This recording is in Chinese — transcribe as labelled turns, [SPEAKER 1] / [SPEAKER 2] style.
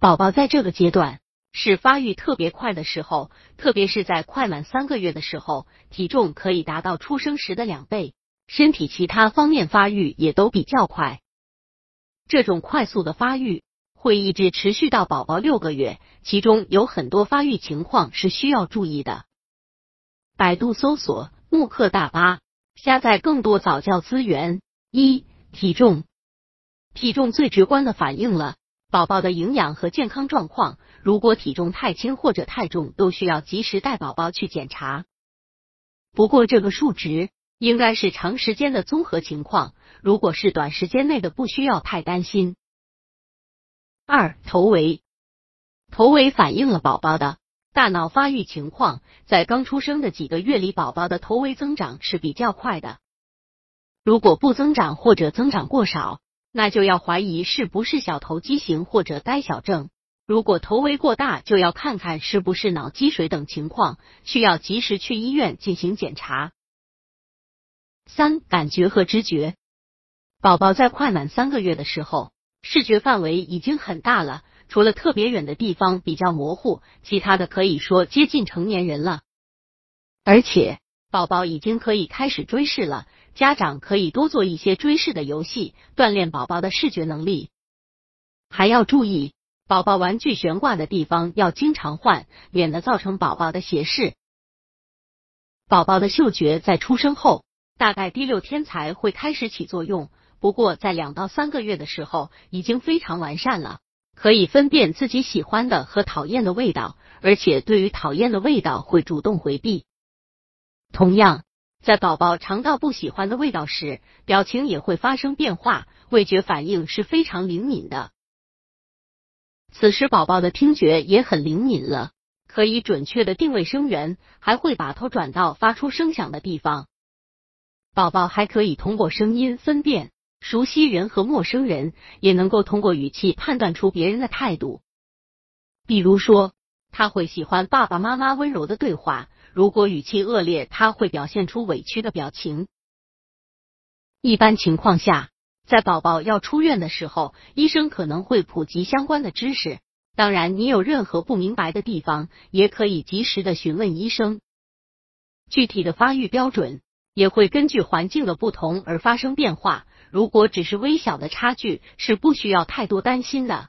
[SPEAKER 1] 宝宝在这个阶段是发育特别快的时候，特别是在快满三个月的时候，体重可以达到出生时的两倍，身体其他方面发育也都比较快。这种快速的发育会一直持续到宝宝六个月，其中有很多发育情况是需要注意的。百度搜索“慕课大巴”，下载更多早教资源。一、体重，体重最直观的反映了宝宝的营养和健康状况。如果体重太轻或者太重，都需要及时带宝宝去检查。不过这个数值。应该是长时间的综合情况，如果是短时间内的，不需要太担心。二头围，头围反映了宝宝的大脑发育情况，在刚出生的几个月里，宝宝的头围增长是比较快的。如果不增长或者增长过少，那就要怀疑是不是小头畸形或者呆小症。如果头围过大，就要看看是不是脑积水等情况，需要及时去医院进行检查。三、感觉和知觉，宝宝在快满三个月的时候，视觉范围已经很大了，除了特别远的地方比较模糊，其他的可以说接近成年人了。而且，宝宝已经可以开始追视了，家长可以多做一些追视的游戏，锻炼宝宝的视觉能力。还要注意，宝宝玩具悬挂的地方要经常换，免得造成宝宝的斜视。宝宝的嗅觉在出生后。大概第六天才会开始起作用，不过在两到三个月的时候已经非常完善了，可以分辨自己喜欢的和讨厌的味道，而且对于讨厌的味道会主动回避。同样，在宝宝尝到不喜欢的味道时，表情也会发生变化，味觉反应是非常灵敏的。此时，宝宝的听觉也很灵敏了，可以准确的定位声源，还会把头转到发出声响的地方。宝宝还可以通过声音分辨熟悉人和陌生人，也能够通过语气判断出别人的态度。比如说，他会喜欢爸爸妈妈温柔的对话；如果语气恶劣，他会表现出委屈的表情。一般情况下，在宝宝要出院的时候，医生可能会普及相关的知识。当然，你有任何不明白的地方，也可以及时的询问医生。具体的发育标准。也会根据环境的不同而发生变化。如果只是微小的差距，是不需要太多担心的。